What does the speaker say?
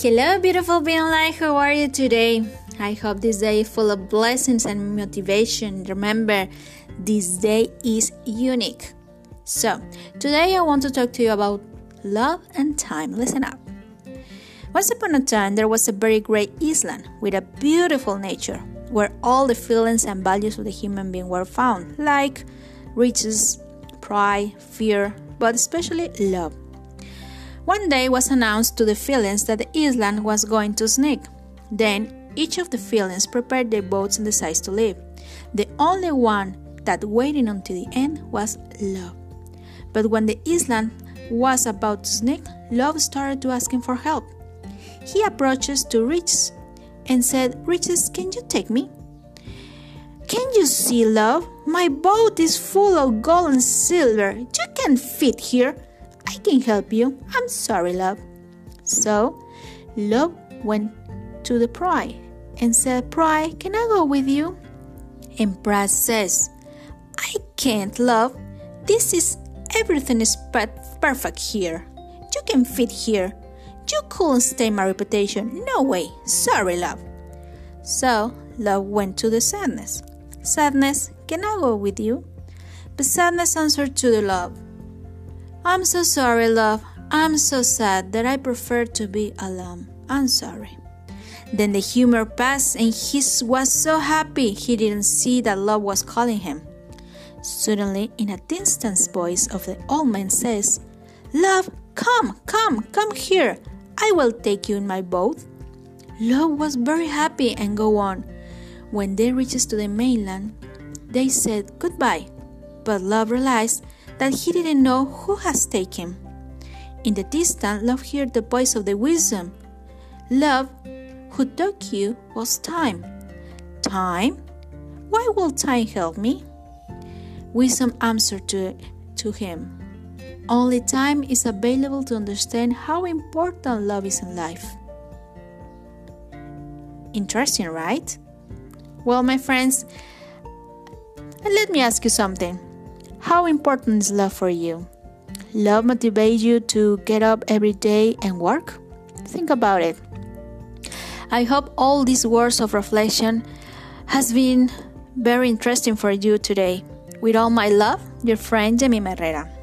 Hello, beautiful being light. How are you today? I hope this day is full of blessings and motivation. Remember, this day is unique. So, today I want to talk to you about love and time. Listen up. Once upon a time, there was a very great island with a beautiful nature where all the feelings and values of the human being were found, like riches, pride, fear, but especially love. One day was announced to the Feelings that the island was going to sink. Then each of the Feelings prepared their boats and decided to leave. The only one that waited until the end was Love. But when the island was about to sink, Love started to ask him for help. He approaches to Riches and said, Riches, can you take me? Can you see, love? My boat is full of gold and silver. You can't fit here. I can help you. I'm sorry, love. So, love went to the pride and said, Pride, can I go with you? And pride says, I can't, love. This is everything is perfect here. You can fit here. You couldn't stay my reputation. No way. Sorry, love. So, love went to the sadness. Sadness, can I go with you? But sadness answered to the love. I'm so sorry, love. I'm so sad that I prefer to be alone. I'm sorry. Then the humor passed and he was so happy he didn't see that love was calling him. Suddenly, in a distant voice of the old man says, Love, come, come, come here. I will take you in my boat. Love was very happy and go on. When they reached to the mainland, they said goodbye. But Love realized that he didn't know who has taken. In the distance, Love heard the voice of the wisdom. Love, who took you was time. Time? Why will time help me? Wisdom answered to, to him. Only time is available to understand how important love is in life. Interesting, right? Well, my friends, let me ask you something. How important is love for you? Love motivates you to get up every day and work? Think about it. I hope all these words of reflection has been very interesting for you today. With all my love, your friend Jemima Herrera.